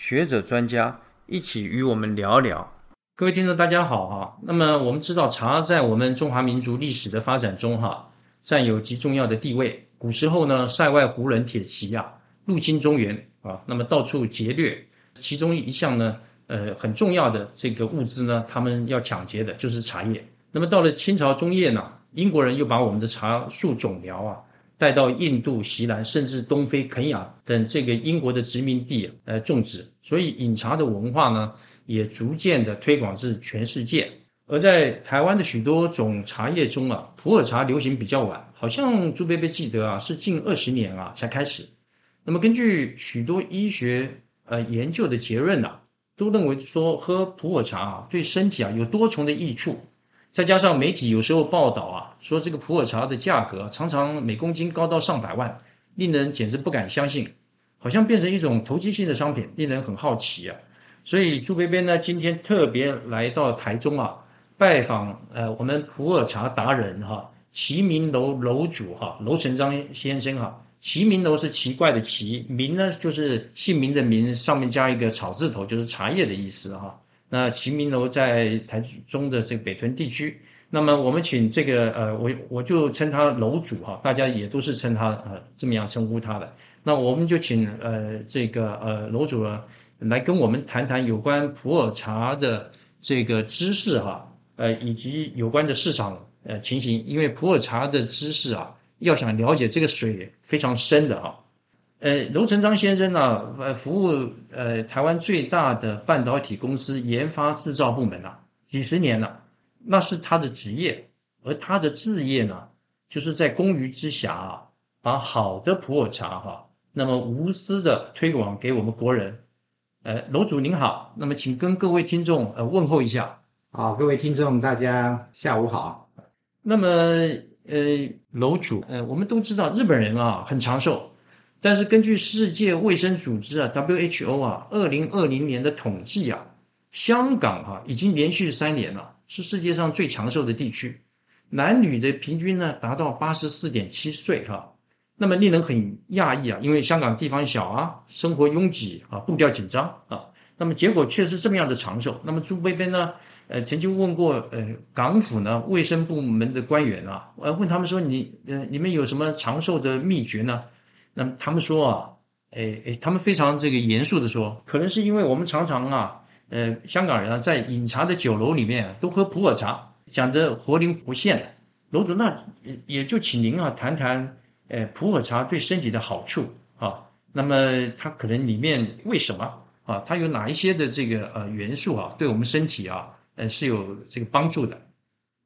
学者专家一起与我们聊聊。各位听众，大家好哈。那么我们知道茶在我们中华民族历史的发展中哈，占有极重要的地位。古时候呢，塞外胡人铁骑啊，入侵中原啊，那么到处劫掠。其中一项呢，呃，很重要的这个物资呢，他们要抢劫的就是茶叶。那么到了清朝中叶呢，英国人又把我们的茶树种苗啊，带到印度、西南，甚至东非、肯亚等这个英国的殖民地来种植。所以饮茶的文化呢，也逐渐的推广至全世界。而在台湾的许多种茶叶中啊，普洱茶流行比较晚，好像朱贝贝记得啊，是近二十年啊才开始。那么根据许多医学呃研究的结论啊，都认为说喝普洱茶啊对身体啊有多重的益处。再加上媒体有时候报道啊，说这个普洱茶的价格常常每公斤高到上百万，令人简直不敢相信，好像变成一种投机性的商品，令人很好奇啊。所以朱贝贝呢今天特别来到台中啊。拜访呃，我们普洱茶达人哈，齐明楼楼主哈，楼成章先生哈。齐明楼是奇怪的奇，明呢就是姓名的名，上面加一个草字头，就是茶叶的意思哈。那齐明楼在台中的这个北屯地区。那么我们请这个呃，我我就称他楼主哈，大家也都是称他呃这么样称呼他的。那我们就请呃这个呃楼主呢来跟我们谈谈有关普洱茶的这个知识哈。呃，以及有关的市场呃情形，因为普洱茶的知识啊，要想了解这个水非常深的哈。呃，楼成章先生呢，呃，服务呃台湾最大的半导体公司研发制造部门啊，几十年了，那是他的职业，而他的置业呢，就是在公余之暇啊，把好的普洱茶哈，那么无私的推广给我们国人。呃，楼主您好，那么请跟各位听众呃问候一下。好，各位听众，大家下午好。那么，呃，楼主，呃，我们都知道日本人啊很长寿，但是根据世界卫生组织啊 （WHO） 啊，二零二零年的统计啊，香港哈已经连续三年了是世界上最长寿的地区，男女的平均呢达到八十四点七岁哈。那么令人很讶异啊，因为香港地方小啊，生活拥挤啊，步调紧张啊。那么结果却是这么样的长寿。那么朱贝贝呢？呃，曾经问过呃港府呢卫生部门的官员啊，呃问他们说你呃你们有什么长寿的秘诀呢？他们说啊，诶诶，他们非常这个严肃的说，可能是因为我们常常啊，呃香港人啊在饮茶的酒楼里面都喝普洱茶，讲得活灵活现的。楼主，那也就请您啊谈谈，呃普洱茶对身体的好处啊。那么它可能里面为什么？啊，它有哪一些的这个呃元素啊，对我们身体啊，呃是有这个帮助的。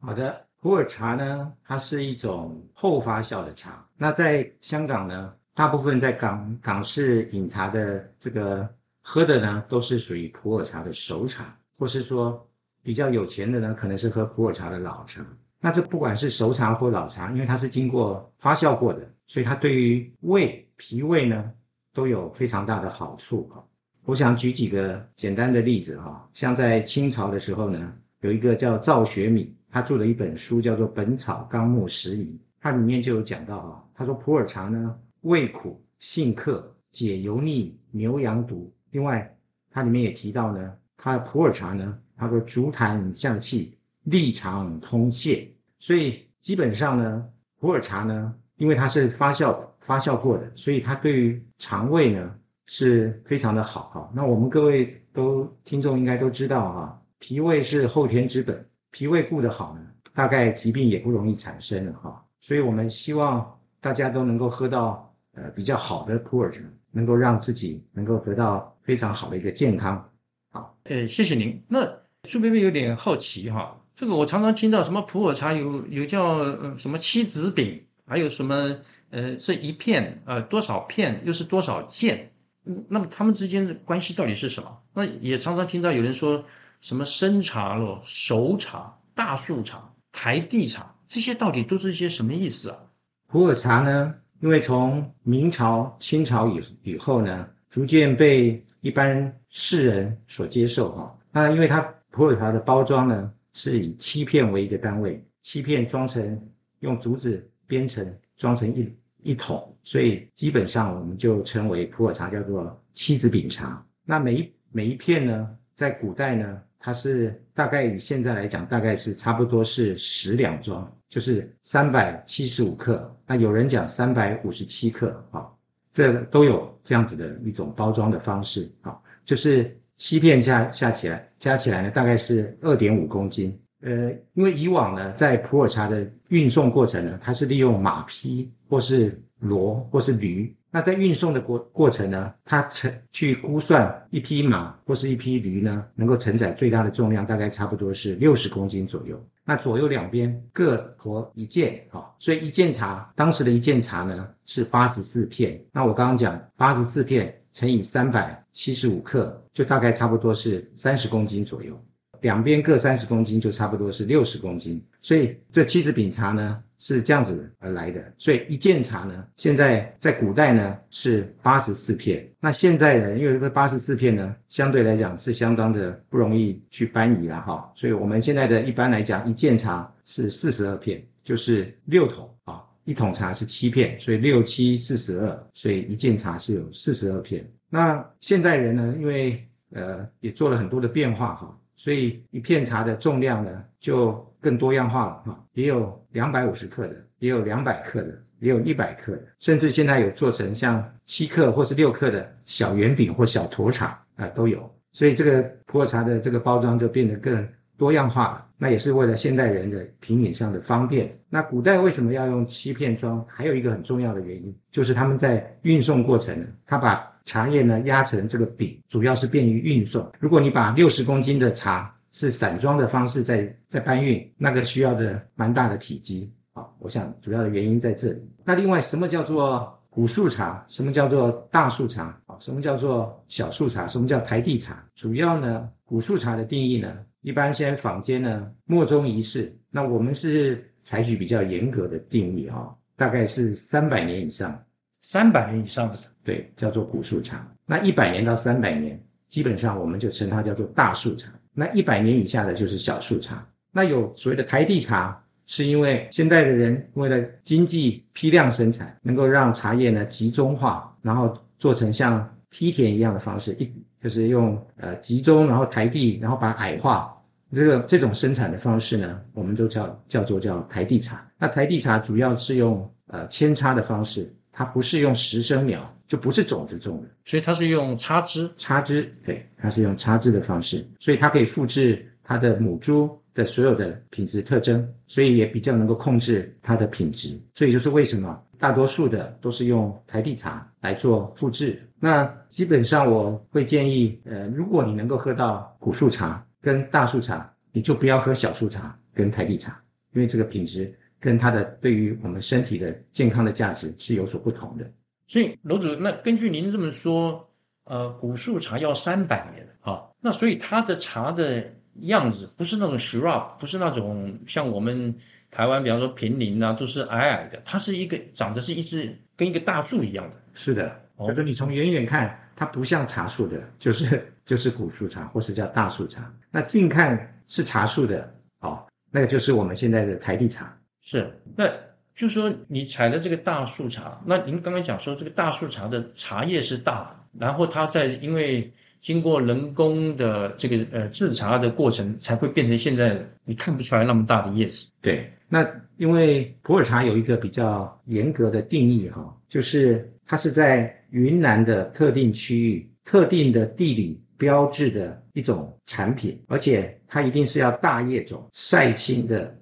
好的，普洱茶呢，它是一种后发酵的茶。那在香港呢，大部分在港港式饮茶的这个喝的呢，都是属于普洱茶的熟茶，或是说比较有钱的呢，可能是喝普洱茶的老茶。那这不管是熟茶或老茶，因为它是经过发酵过的，所以它对于胃、脾胃呢都有非常大的好处哈。我想举几个简单的例子哈，像在清朝的时候呢，有一个叫赵学敏，他做了一本书叫做《本草纲目拾遗》，它里面就有讲到啊，他说普洱茶呢，味苦性克，解油腻、牛羊毒。另外，它里面也提到呢，它普洱茶呢，它说竹痰降气，利肠通泄。所以基本上呢，普洱茶呢，因为它是发酵发酵过的，所以它对于肠胃呢。是非常的好哈，那我们各位都听众应该都知道哈，脾胃是后天之本，脾胃顾得好呢，大概疾病也不容易产生了哈。所以我们希望大家都能够喝到呃比较好的普洱茶，能够让自己能够得到非常好的一个健康。好，呃，谢谢您。那朱贝贝有点好奇哈，这个我常常听到什么普洱茶有有叫什么七子饼，还有什么呃这一片呃多少片又是多少件。嗯，那么他们之间的关系到底是什么？那也常常听到有人说什么生茶咯、熟茶、大树茶、台地茶，这些到底都是一些什么意思啊？普洱茶呢，因为从明朝、清朝以以后呢，逐渐被一般世人所接受哈。那因为它普洱茶的包装呢，是以七片为一个单位，七片装成用竹子编成，装成一一桶，所以基本上我们就称为普洱茶叫做七子饼茶。那每一每一片呢，在古代呢，它是大概以现在来讲，大概是差不多是十两装。就是三百七十五克，那有人讲三百五十七克，啊，这都有这样子的一种包装的方式，啊，就是七片加下起来，加起来呢大概是二点五公斤，呃，因为以往呢在普洱茶的运送过程呢，它是利用马匹或是骡或是驴。那在运送的过过程呢，它承去估算一匹马或是一匹驴呢，能够承载最大的重量，大概差不多是六十公斤左右。那左右两边各驮一件，好，所以一件茶，当时的一件茶呢是八十四片。那我刚刚讲八十四片乘以三百七十五克，就大概差不多是三十公斤左右。两边各三十公斤，就差不多是六十公斤。所以这七子饼茶呢是这样子而来的。所以一件茶呢，现在在古代呢是八十四片。那现在呢，因为这八十四片呢，相对来讲是相当的不容易去搬移了哈。所以我们现在的一般来讲，一件茶是四十二片，就是六桶啊。一桶茶是七片，所以六七四十二，所以一件茶是有四十二片。那现代人呢，因为呃也做了很多的变化哈。所以一片茶的重量呢，就更多样化了哈，也有两百五十克的，也有两百克的，也有一百克的，甚至现在有做成像七克或是六克的小圆饼或小坨茶啊都有。所以这个普洱茶的这个包装就变得更多样化了。那也是为了现代人的品饮上的方便。那古代为什么要用七片装？还有一个很重要的原因，就是他们在运送过程，他把茶叶呢压成这个饼，主要是便于运送。如果你把六十公斤的茶是散装的方式在在搬运，那个需要的蛮大的体积啊。我想主要的原因在这里。那另外，什么叫做古树茶？什么叫做大树茶？啊，什么叫做小树茶？什么叫台地茶？主要呢，古树茶的定义呢，一般现在坊间呢莫衷一是。那我们是采取比较严格的定义啊，大概是三百年以上。三百年以上的茶对，叫做古树茶。那一百年到三百年，基本上我们就称它叫做大树茶。那一百年以下的就是小树茶。那有所谓的台地茶，是因为现代的人为了经济批量生产，能够让茶叶呢集中化，然后做成像梯田一样的方式，一就是用呃集中，然后台地，然后把矮化，这个这种生产的方式呢，我们都叫叫做叫台地茶。那台地茶主要是用呃扦插的方式。它不是用实生苗，就不是种子种的，所以它是用插枝。插枝，对，它是用插枝的方式，所以它可以复制它的母株的所有的品质特征，所以也比较能够控制它的品质。所以就是为什么大多数的都是用台地茶来做复制。那基本上我会建议，呃，如果你能够喝到古树茶跟大树茶，你就不要喝小树茶跟台地茶，因为这个品质。跟它的对于我们身体的健康的价值是有所不同的。所以楼主，那根据您这么说，呃，古树茶要三百年啊，那所以它的茶的样子不是那种 shrub，不是那种像我们台湾，比方说平林啊，都是矮矮的，它是一个长得是一只跟一个大树一样的。是的，可是你从远远看，它不像茶树的，就是就是古树茶，或是叫大树茶。那近看是茶树的，哦，那个就是我们现在的台地茶。是，那就说你采的这个大树茶，那您刚才讲说这个大树茶的茶叶是大的，然后它在因为经过人工的这个呃制茶的过程，才会变成现在你看不出来那么大的叶子。对，那因为普洱茶有一个比较严格的定义哈，就是它是在云南的特定区域、特定的地理标志的一种产品，而且它一定是要大叶种、晒青的。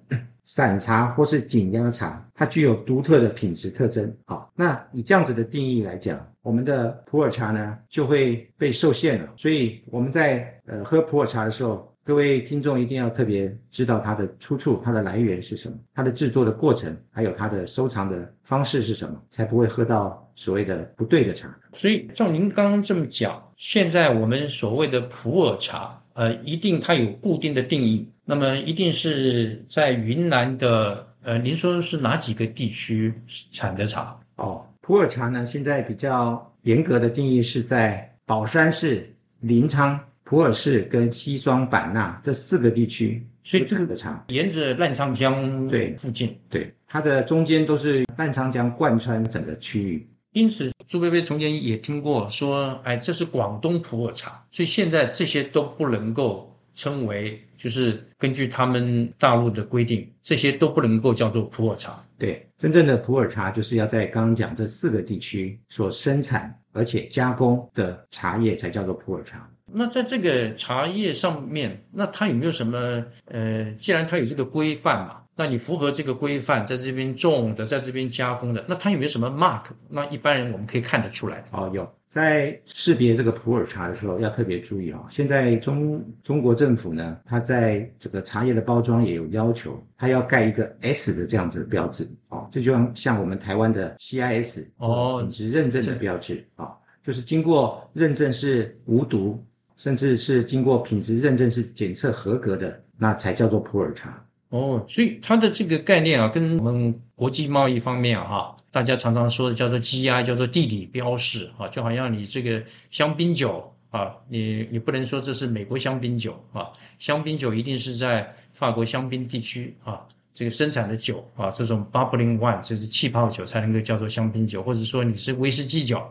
散茶或是紧压茶，它具有独特的品质特征。好，那以这样子的定义来讲，我们的普洱茶呢就会被受限了。所以我们在呃喝普洱茶的时候，各位听众一定要特别知道它的出处、它的来源是什么，它的制作的过程，还有它的收藏的方式是什么，才不会喝到所谓的不对的茶。所以照您刚刚这么讲，现在我们所谓的普洱茶，呃，一定它有固定的定义，那么一定是在云南的，呃，您说是哪几个地区产的茶？哦，普洱茶呢，现在比较严格的定义是在保山市、临沧。普洱市跟西双版纳这四个地区，所以这个的茶沿着澜沧江对附近，对它的中间都是澜沧江贯穿整个区域。因此，朱贝贝从前也听过说，哎，这是广东普洱茶，所以现在这些都不能够称为，就是根据他们大陆的规定，这些都不能够叫做普洱茶。对，真正的普洱茶就是要在刚刚讲这四个地区所生产而且加工的茶叶才叫做普洱茶。那在这个茶叶上面，那它有没有什么？呃，既然它有这个规范嘛，那你符合这个规范，在这边种的，在这边加工的，那它有没有什么 mark？那一般人我们可以看得出来。哦，有，在识别这个普洱茶的时候要特别注意哦。现在中中国政府呢，它在这个茶叶的包装也有要求，它要盖一个 S 的这样子的标志哦。这就像像我们台湾的 CIS 哦，品质认证的标志啊，就是经过认证是无毒。甚至是经过品质认证是检测合格的，那才叫做普洱茶哦。所以它的这个概念啊，跟我们国际贸易方面啊，大家常常说的叫做 GI，叫做地理标示啊，就好像你这个香槟酒啊，你你不能说这是美国香槟酒啊，香槟酒一定是在法国香槟地区啊这个生产的酒啊，这种 bubbling wine 就是气泡酒才能够叫做香槟酒，或者说你是威士忌酒。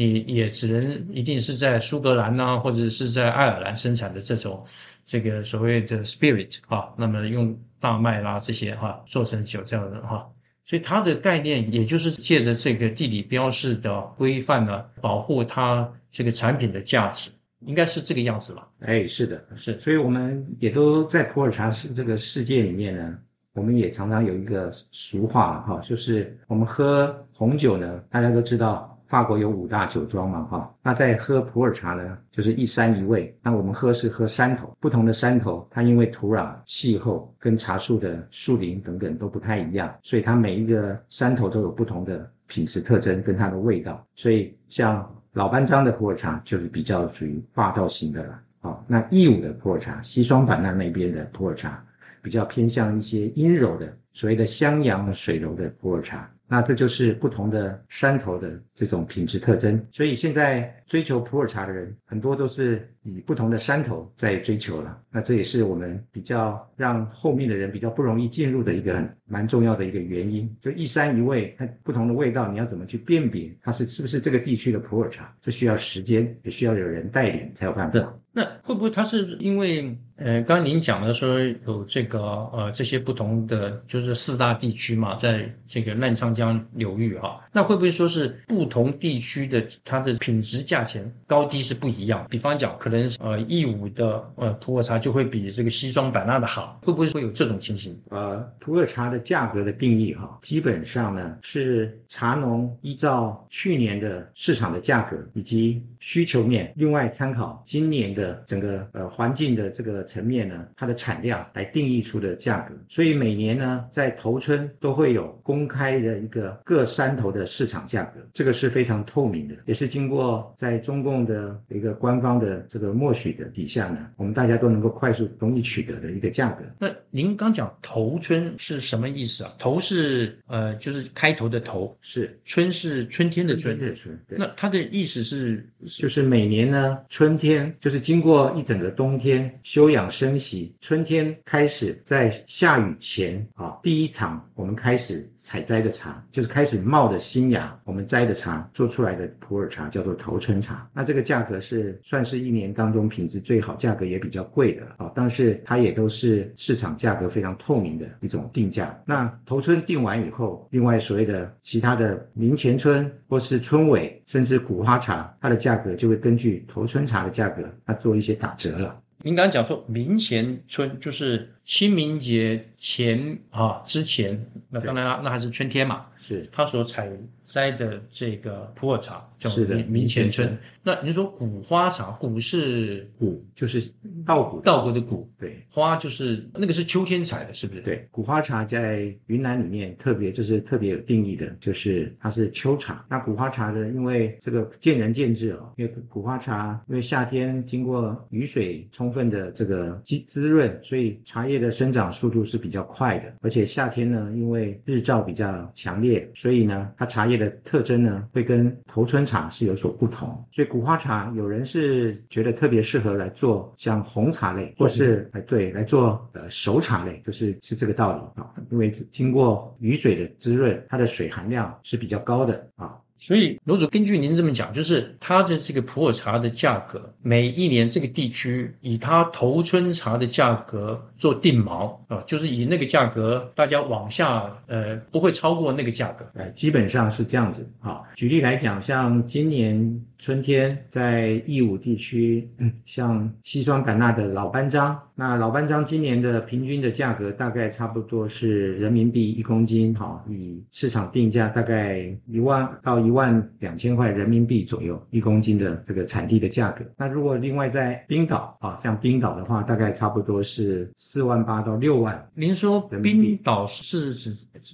你也只能一定是在苏格兰呐，或者是在爱尔兰生产的这种这个所谓的 spirit 啊，那么用大麦啦这些哈做成酒这样的哈，所以它的概念也就是借着这个地理标示的规范呢，保护它这个产品的价值，应该是这个样子吧？哎，是的，是，所以我们也都在普洱茶这个世界里面呢，我们也常常有一个俗话哈，就是我们喝红酒呢，大家都知道。法国有五大酒庄嘛，哈，那在喝普洱茶呢，就是一山一味。那我们喝是喝山头，不同的山头，它因为土壤、气候跟茶树的树林等等都不太一样，所以它每一个山头都有不同的品质特征跟它的味道。所以像老班章的普洱茶就是比较属于霸道型的了，啊，那义武的普洱茶，西双版纳那边的普洱茶比较偏向一些阴柔的，所谓的襄阳水柔的普洱茶。那这就是不同的山头的这种品质特征，所以现在追求普洱茶的人很多都是以不同的山头在追求了。那这也是我们比较让后面的人比较不容易进入的一个很蛮重要的一个原因。就一山一味，它不同的味道，你要怎么去辨别它是是不是这个地区的普洱茶？这需要时间，也需要有人带领才有办法。那会不会它是因为呃，刚刚您讲的说有这个呃这些不同的就是四大地区嘛，在这个澜沧。江流域哈，那会不会说是不同地区的它的品质价钱高低是不一样？比方讲，可能呃义乌的呃普洱茶就会比这个西双版纳的好，会不会会有这种情形？呃，普洱茶的价格的定义哈，基本上呢是茶农依照去年的市场的价格以及需求面，另外参考今年的整个呃环境的这个层面呢，它的产量来定义出的价格。所以每年呢在头春都会有公开的。一个各山头的市场价格，这个是非常透明的，也是经过在中共的一个官方的个默许的底下呢，我们大家都能够快速容易取得的一个价格。那您刚讲头春是什么意思啊？头是呃，就是开头的头，是春是春天的春，春。那它的意思是，就是每年呢，春天就是经过一整个冬天休养生息，春天开始在下雨前啊，第一场我们开始采摘的茶。就是开始冒的新芽，我们摘的茶做出来的普洱茶叫做头春茶。那这个价格是算是一年当中品质最好、价格也比较贵的啊。但是它也都是市场价格非常透明的一种定价。那头春定完以后，另外所谓的其他的明前春或是春尾，甚至古花茶，它的价格就会根据头春茶的价格，它做一些打折了。您刚刚讲说明前春就是清明节前啊之前，那当然那还是春天嘛，是它所采摘的这个普洱茶，叫是的明明前春。那您说古花茶，古是古就是稻谷，稻谷的谷，对花就是那个是秋天采的，是不是？，对，古花茶在云南里面特别就是特别有定义的，就是它是秋茶。那古花茶的，因为这个见仁见智哦，因为古花茶因为夏天经过雨水充分的这个滋滋润，所以茶叶的生长速度是比较快的。而且夏天呢，因为日照比较强烈，所以呢，它茶叶的特征呢会跟头春茶是有所不同。所以古花茶有人是觉得特别适合来做像红茶类，或是哎对来做呃熟茶类，就是是这个道理啊。因为经过雨水的滋润，它的水含量是比较高的啊。所以楼主根据您这么讲，就是它的这个普洱茶的价格，每一年这个地区以它头春茶的价格做定锚啊，就是以那个价格大家往下呃不会超过那个价格。哎，基本上是这样子啊。举例来讲，像今年春天在义乌地区，嗯像西双版纳的老班章，那老班章今年的平均的价格大概差不多是人民币一公斤，哈，以市场定价大概一万到一万两千块人民币左右一公斤的这个产地的价格。那如果另外在冰岛啊，像冰岛的话，大概差不多是四万八到六万您说冰岛是指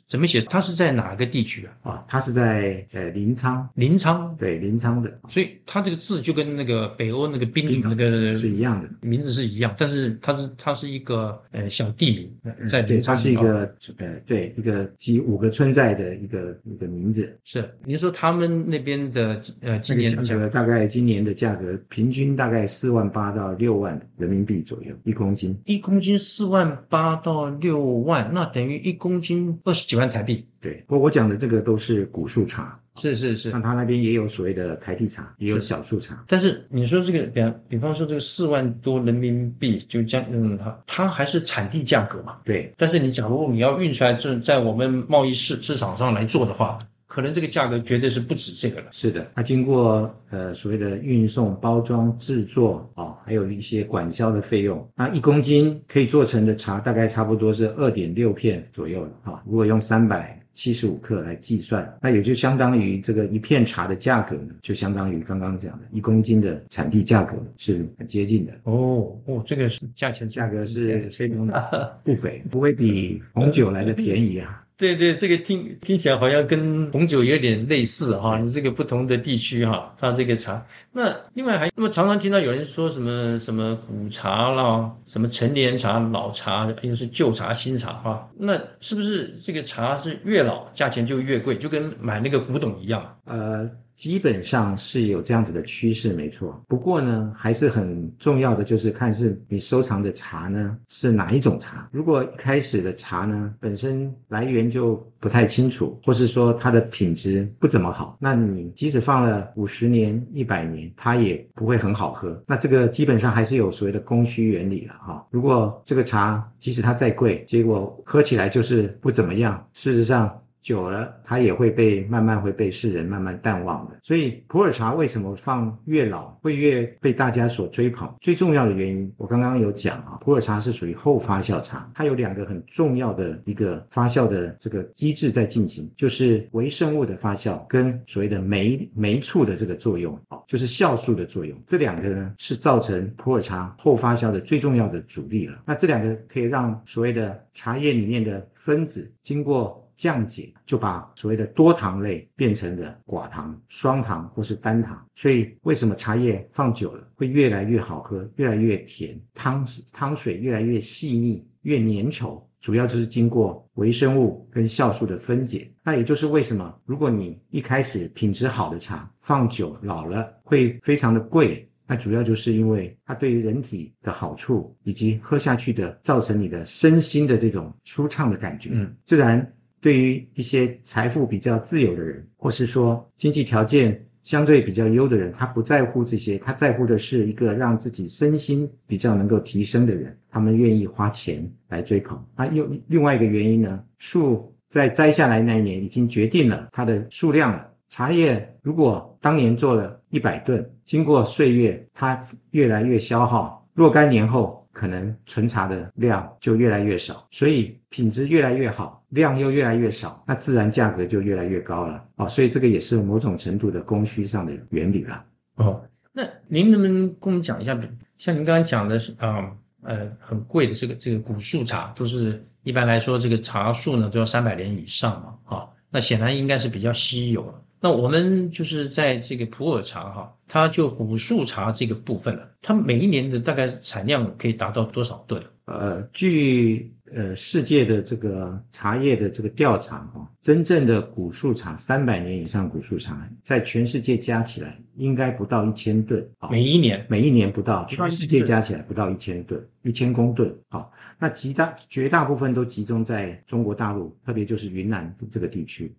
怎么写？它是在哪个地区啊？啊，它是在呃临沧，临沧，对临沧的所以它这个字就跟那个北欧那个冰冰岛那个是一样的。名字是一样，但是它是它是一个呃小地名，在嗯对，临沧它是一啊个呃，对，一个集五个村寨的一个一个名字。是您说他们那边的呃今年的价格大概今年的价格平均大概四万八到六万人民币左右一公斤。一公斤四万八到六万，那等于一公斤二十几万台币。对，不过我讲的这个都是古树茶，是是是那，他那边也有所谓的台地茶，也有小树茶。但是你说这个，比方比方说这个四万多人民币，就将嗯，它它还是产地价格嘛。对，但是你假如你要运出来，这在我们贸易市市场上来做的话，可能这个价格绝对是不止这个了。是的，它经过呃所谓的运送、包装、制作哦，还有一些管销的费用。那一公斤可以做成的茶，大概差不多是二点六片左右了哈、如果用三百七十五克来计算，那也就相当于这个一片茶的价格呢，就相当于刚刚讲的一公斤的产地价格是很接近的。哦哦，这个是价钱价格是非常的不菲，不会比红酒来的便宜啊。对对，这个听听起来好像跟红酒有点类似哈，你这个不同的地区哈，它这个茶。那另外还那么常常听到有人说什么什么古茶啦，什么陈年茶、老茶，又是旧茶、新茶哈。那是不是这个茶是越老价钱就越贵，就跟买那个古董一样？呃，基本上是有这样子的趋势，没错。不过呢，还是很重要的，就是看是你收藏的茶呢是哪一种茶。如果一开始的茶呢本身来源就不太清楚，或是说它的品质不怎么好，那你即使放了五十年、一百年，它也不会很好喝。那这个基本上还是有所谓的供需原理了哈。如果这个茶即使它再贵，结果喝起来就是不怎么样，事实上。久了，它也会被慢慢会被世人慢慢淡忘的。所以普洱茶为什么放越老会越被大家所追捧？最重要的原因，我刚刚有讲啊，普洱茶是属于后发酵茶，它有两个很重要的一个发酵的这个机制在进行，就是微生物的发酵跟所谓的酶酶促的这个作用，哦，就是酵素的作用。这两个呢是造成普洱茶后发酵的最重要的阻力了。那这两个可以让所谓的茶叶里面的分子经过降解，就把所谓的多糖类变成了寡糖、双糖或是单糖。所以为什么茶叶放久了会越来越好喝，越来越甜，汤汤水越来越细腻、越粘稠？主要就是经过微生物跟酵素的分解。那也就是为什么，如果你一开始品质好的茶放久老了会非常的贵。那主要就是因为它对于人体的好处，以及喝下去的造成你的身心的这种舒畅的感觉，嗯，自然对于一些财富比较自由的人，或是说经济条件相对比较优的人，他不在乎这些，他在乎的是一个让自己身心比较能够提升的人，他们愿意花钱来追捧。那又另外一个原因呢，树在摘下来那一年已经决定了它的数量了。茶叶如果当年做了一百吨，经过岁月，它越来越消耗，若干年后可能存茶的量就越来越少，所以品质越来越好，量又越来越少，那自然价格就越来越高了哦。所以这个也是某种程度的供需上的原理了。哦，那您能不能跟我们讲一下，像您刚刚讲的是啊呃很贵的这个这个古树茶，都是一般来说这个茶树呢都要三百年以上嘛，哈，那显然应该是比较稀有了。那我们就是在这个普洱茶哈，它就古树茶这个部分了，它每一年的大概产量可以达到多少吨？呃，据呃世界的这个茶叶的这个调查哈，真正的古树茶三百年以上古树茶，在全世界加起来应该不到一千吨啊，每一年每一年不到，全世界加起来不到一千吨，一千公吨啊。那极大绝大部分都集中在中国大陆，特别就是云南这个地区。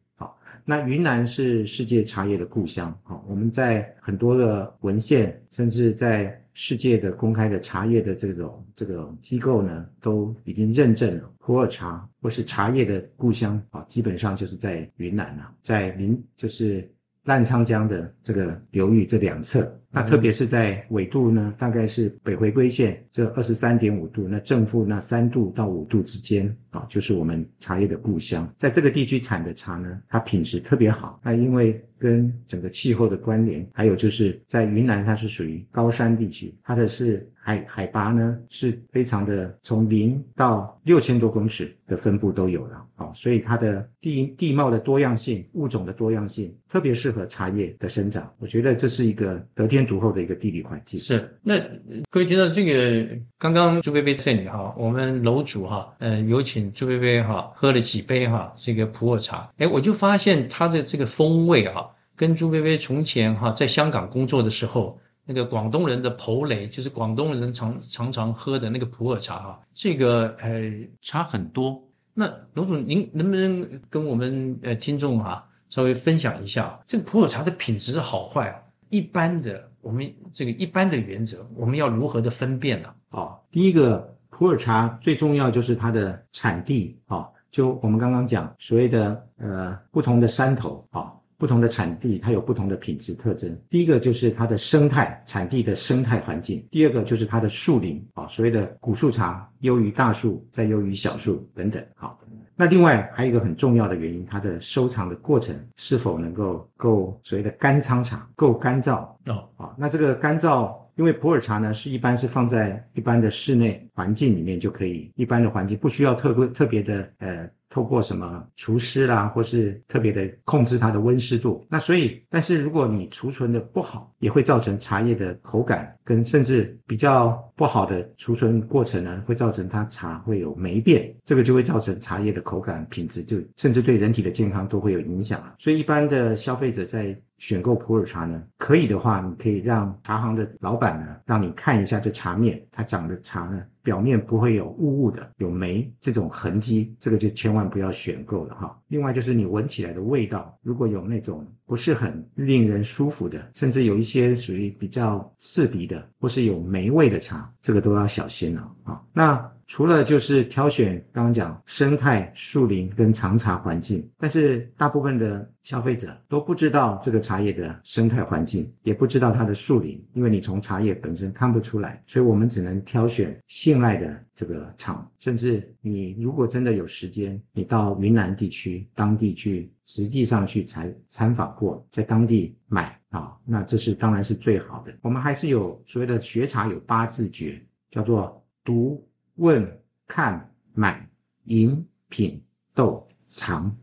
那云南是世界茶叶的故乡，啊，我们在很多的文献，甚至在世界的公开的茶叶的这种这个机构呢，都已经认证了普洱茶或是茶叶的故乡啊，基本上就是在云南啊，在临就是澜沧江的这个流域这两侧。那特别是在纬度呢，大概是北回归线这二十三点五度，那正负那三度到五度之间啊，就是我们茶叶的故乡。在这个地区产的茶呢，它品质特别好。那因为跟整个气候的关联，还有就是在云南，它是属于高山地区，它的是海海拔呢是非常的，从零到六千多公尺的分布都有了啊，所以它的地地貌的多样性、物种的多样性，特别适合茶叶的生长。我觉得这是一个得天。独厚的一个地理环境是。那各位听到这个，刚刚朱贝贝这里哈，我们楼主哈，嗯，有请朱贝贝哈喝了几杯哈这个普洱茶，哎，我就发现它的这个风味哈，跟朱薇薇从前哈在香港工作的时候，那个广东人的普洱，就是广东人常常常喝的那个普洱茶哈，这个呃差很多。那楼主您能不能跟我们呃听众哈稍微分享一下这个普洱茶的品质好坏？一般的。我们这个一般的原则，我们要如何的分辨呢？哦，第一个普洱茶最重要就是它的产地啊，就我们刚刚讲所谓的呃不同的山头啊，不同的产地它有不同的品质特征。第一个就是它的生态产地的生态环境，第二个就是它的树林啊，所谓的古树茶优于大树，再优于小树等等。好。那另外还有一个很重要的原因，它的收藏的过程是否能够够所谓的干仓茶够干燥哦啊？那这个干燥，因为普洱茶呢是一般是放在一般的室内环境里面就可以，一般的环境不需要特别特别的呃。透过什么除湿啦，或是特别的控制它的温湿度，那所以，但是如果你储存的不好，也会造成茶叶的口感跟甚至比较不好的储存过程呢，会造成它茶会有霉变，这个就会造成茶叶的口感品质就甚至对人体的健康都会有影响啊。所以一般的消费者在选购普洱茶呢，可以的话，你可以让茶行的老板呢，让你看一下这茶面，它长的茶呢。表面不会有雾雾的，有霉这种痕迹，这个就千万不要选购了哈。另外就是你闻起来的味道，如果有那种不是很令人舒服的，甚至有一些属于比较刺鼻的，或是有霉味的茶，这个都要小心了啊。那。除了就是挑选刚刚讲生态树林跟长茶环境，但是大部分的消费者都不知道这个茶叶的生态环境，也不知道它的树林，因为你从茶叶本身看不出来，所以我们只能挑选信赖的这个厂。甚至你如果真的有时间，你到云南地区当地去实际上去采参访过，在当地买啊，那这是当然是最好的。我们还是有所谓的学茶有八字诀，叫做读。问、看、买、饮、品、斗、藏，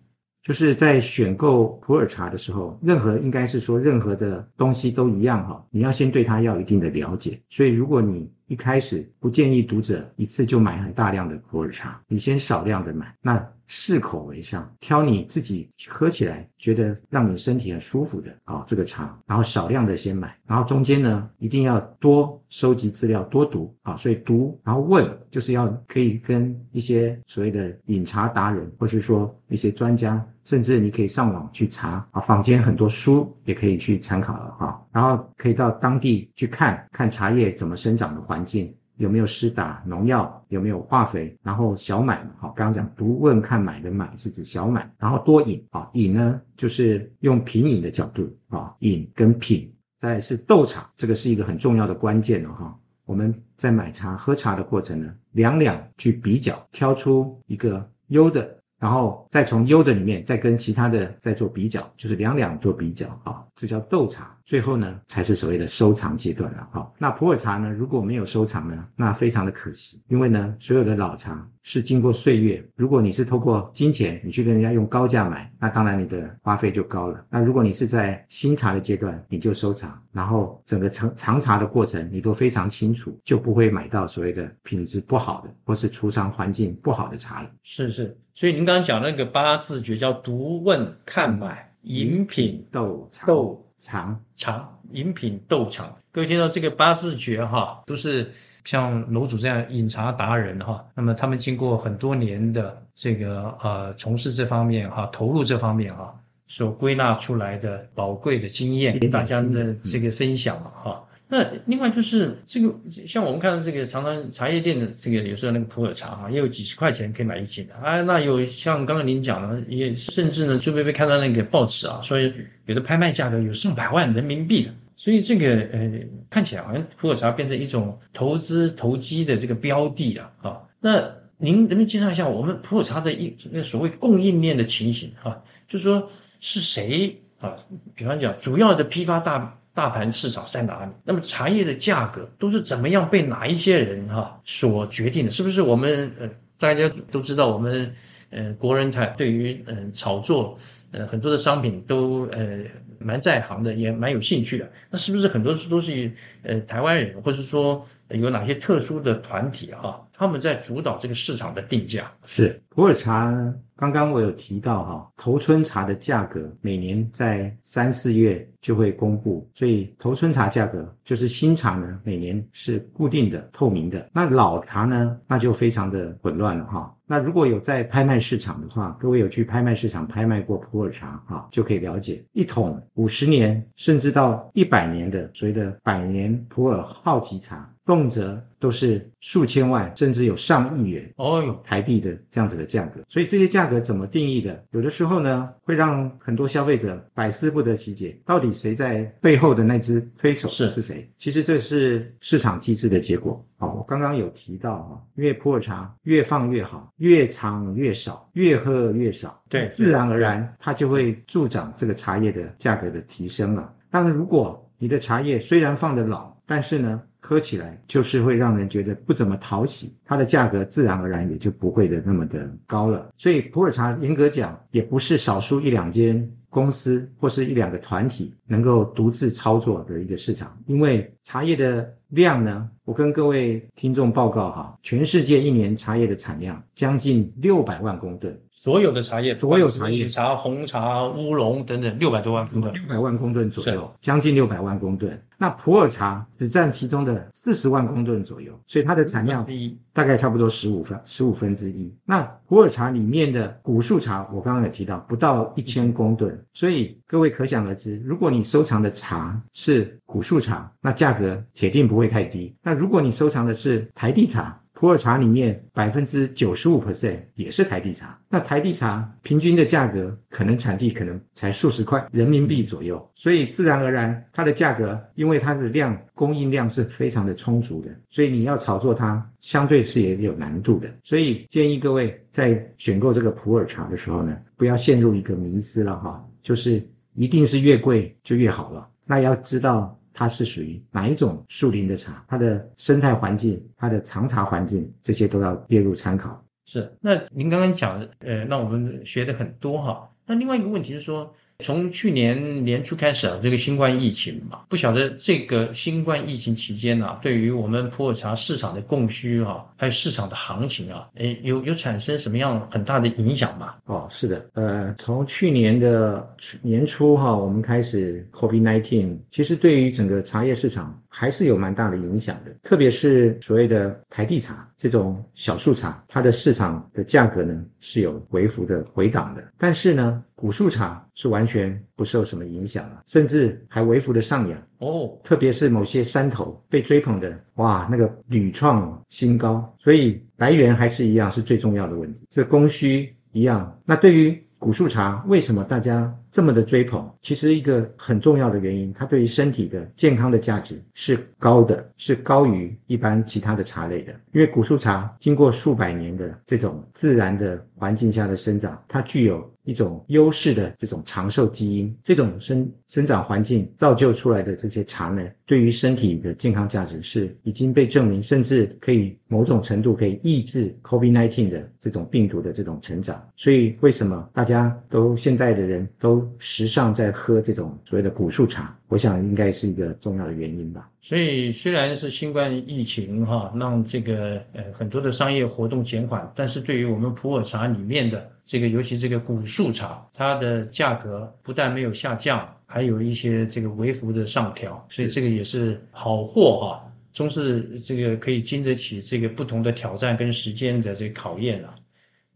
就是在选购普洱茶的时候，任何应该是说任何的东西都一样哈，你要先对它要一定的了解。所以如果你一开始不建议读者一次就买很大量的普洱茶，你先少量的买，那适口为上，挑你自己喝起来觉得让你身体很舒服的啊这个茶，然后少量的先买，然后中间呢一定要多收集资料，多读啊，所以读然后问就是要可以跟一些所谓的饮茶达人，或是说一些专家，甚至你可以上网去查啊，坊间很多书也可以去参考了哈，然后可以到当地去看看茶叶怎么生长的环境。有没有施打农药？有没有化肥？然后小买嘛，好，刚刚讲读问看买的买是指小买，然后多饮啊，饮呢就是用品饮的角度啊，饮跟品，再是斗茶，这个是一个很重要的关键了哈。我们在买茶喝茶的过程呢，两两去比较，挑出一个优的。然后再从优的里面再跟其他的再做比较，就是两两做比较啊，这叫斗茶。最后呢，才是所谓的收藏阶段了哈。那普洱茶呢，如果没有收藏呢，那非常的可惜，因为呢，所有的老茶是经过岁月。如果你是透过金钱，你去跟人家用高价买，那当然你的花费就高了。那如果你是在新茶的阶段，你就收藏，然后整个长长茶的过程你都非常清楚，就不会买到所谓的品质不好的或是储藏环境不好的茶了。是是，所以您刚刚讲那个八字诀叫读问看买饮品斗茶斗藏长饮品斗茶，各位听到这个八字诀哈，都是像楼主这样饮茶达人哈。那么他们经过很多年的这个呃从事这方面哈，投入这方面哈，所归纳出来的宝贵的经验，给大家的这个分享嘛哈。那另外就是这个，像我们看到这个常常茶叶店的这个，有时候那个普洱茶哈，也有几十块钱可以买一斤的啊。那有像刚刚您讲的，也甚至呢，就被被看到那个报纸啊，说有的拍卖价格有上百万人民币的。所以这个呃，看起来好像普洱茶变成一种投资投机的这个标的了啊。那您能不能介绍一下我们普洱茶的一那所谓供应链的情形啊？就是说是谁啊？比方讲，主要的批发大。大盘市场在哪里？那么茶叶的价格都是怎么样被哪一些人哈所决定的？是不是我们呃大家都知道我们呃国人台对于嗯炒作呃很多的商品都呃蛮在行的，也蛮有兴趣的。那是不是很多都是呃台湾人，或者说有哪些特殊的团体哈，他们在主导这个市场的定价？是普洱茶。刚刚我有提到哈，头春茶的价格每年在三四月就会公布，所以头春茶价格就是新茶呢，每年是固定的、透明的。那老茶呢，那就非常的混乱了哈。那如果有在拍卖市场的话，各位有去拍卖市场拍卖过普洱茶啊，就可以了解一桶五十年甚至到一百年的所谓的百年普洱好级茶。动辄都是数千万，甚至有上亿元哦哟台币的这样子的价格，所以这些价格怎么定义的？有的时候呢，会让很多消费者百思不得其解，到底谁在背后的那只推手是谁？其实这是市场机制的结果。好，我刚刚有提到哈，因为普洱茶越放越好，越藏越少，越喝越少，对，自然而然它就会助长这个茶叶的价格的提升了。当然，如果你的茶叶虽然放的老，但是呢。喝起来就是会让人觉得不怎么讨喜，它的价格自然而然也就不会的那么的高了。所以普洱茶严格讲也不是少数一两间公司或是一两个团体能够独自操作的一个市场，因为茶叶的。量呢？我跟各位听众报告哈，全世界一年茶叶的产量将近六百万公吨，所有的茶叶，所有茶叶，茶、红茶、乌龙等等，六百多万公吨，六百万公吨左右，将近六百万公吨。那普洱茶只占其中的四十万公吨左右，所以它的产量大概差不多十五分十五分之一。那普洱茶里面的古树茶，我刚刚也提到不到一千公吨，所以各位可想而知，如果你收藏的茶是古树茶，那价格铁定不会会太低。那如果你收藏的是台地茶，普洱茶里面百分之九十五 percent 也是台地茶，那台地茶平均的价格可能产地可能才数十块人民币左右，所以自然而然它的价格，因为它的量供应量是非常的充足的，所以你要炒作它，相对是也有难度的。所以建议各位在选购这个普洱茶的时候呢，不要陷入一个迷思了哈，就是一定是越贵就越好了。那要知道。它是属于哪一种树林的茶？它的生态环境、它的藏茶环境，这些都要列入参考。是，那您刚刚讲的，呃，那我们学的很多哈。那另外一个问题是说。从去年年初开始啊，这个新冠疫情嘛，不晓得这个新冠疫情期间呢，对于我们普洱茶市场的供需啊，还有市场的行情啊，诶，有有产生什么样很大的影响吗？哦，是的，呃，从去年的年初哈，我们开始 COVID-19，其实对于整个茶叶市场还是有蛮大的影响的，特别是所谓的台地茶这种小树茶，它的市场的价格呢是有微幅的回档的，但是呢。古树茶是完全不受什么影响了，甚至还微幅的上扬哦。特别是某些山头被追捧的，哇，那个屡创新高。所以来源还是一样是最重要的问题，这供需一样。那对于古树茶，为什么大家这么的追捧，其实一个很重要的原因，它对于身体的健康的价值是高的，是高于一般其他的茶类的。因为古树茶经过数百年的这种自然的环境下的生长，它具有一种优势的这种长寿基因，这种生生长环境造就出来的这些茶呢，对于身体的健康价值是已经被证明，甚至可以某种程度可以抑制 COVID-19 的这种病毒的这种成长。所以为什么大家都现代的人都时尚在喝这种所谓的古树茶？我想应该是一个重要的原因吧。所以虽然是新冠疫情哈，让这个呃很多的商业活动减缓，但是对于我们普洱茶里面的这个，尤其这个古树茶，它的价格不但没有下降，还有一些这个微幅的上调，所以这个也是好货哈，终是这个可以经得起这个不同的挑战跟时间的这个考验啊。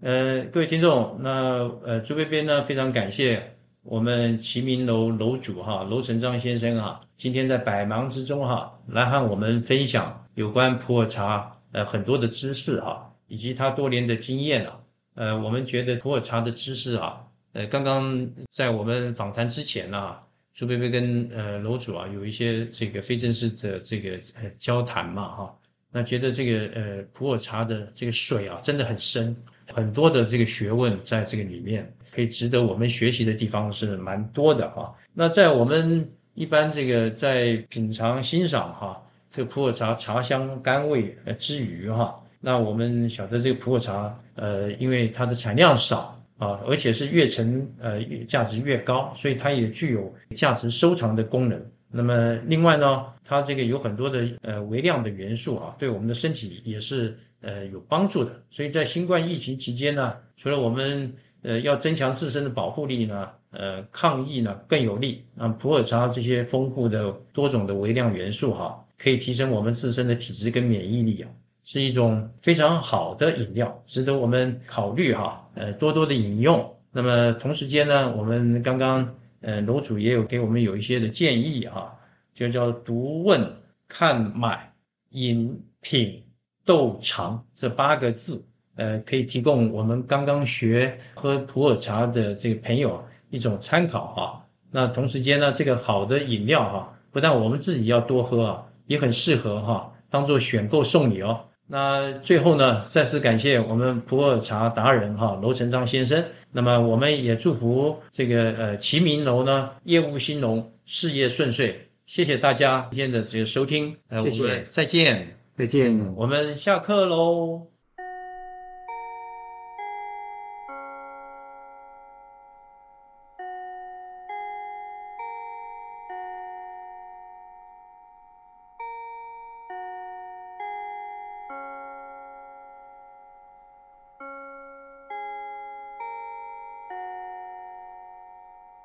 呃，各位听众，那呃朱边边呢非常感谢。我们齐明楼楼主哈楼成章先生哈，今天在百忙之中哈，来和我们分享有关普洱茶呃很多的知识哈，以及他多年的经验啊。呃，我们觉得普洱茶的知识啊，呃，刚刚在我们访谈之前呢，朱贝贝跟呃楼主啊有一些这个非正式的这个呃交谈嘛哈，那觉得这个呃普洱茶的这个水啊真的很深。很多的这个学问在这个里面，可以值得我们学习的地方是蛮多的哈。那在我们一般这个在品尝欣赏哈，这个普洱茶茶香甘味呃之余哈，那我们晓得这个普洱茶呃，因为它的产量少啊，而且是越陈呃价值越高，所以它也具有价值收藏的功能。那么另外呢，它这个有很多的呃微量的元素啊，对我们的身体也是。呃，有帮助的。所以在新冠疫情期间呢，除了我们呃要增强自身的保护力呢，呃，抗疫呢更有利。啊，普洱茶这些丰富的多种的微量元素哈，可以提升我们自身的体质跟免疫力啊，是一种非常好的饮料，值得我们考虑哈。呃，多多的饮用。那么同时间呢，我们刚刚呃楼主也有给我们有一些的建议哈，就叫读问、看、买、饮、品。豆长这八个字，呃，可以提供我们刚刚学喝普洱茶的这个朋友一种参考哈。那同时间呢，这个好的饮料哈，不但我们自己要多喝啊，也很适合哈，当做选购送礼哦。那最后呢，再次感谢我们普洱茶达人哈楼成章先生。那么我们也祝福这个呃齐明楼呢业务兴隆，事业顺遂。谢谢大家今天的这个收听，呃，我们再见。再见，我们下课喽。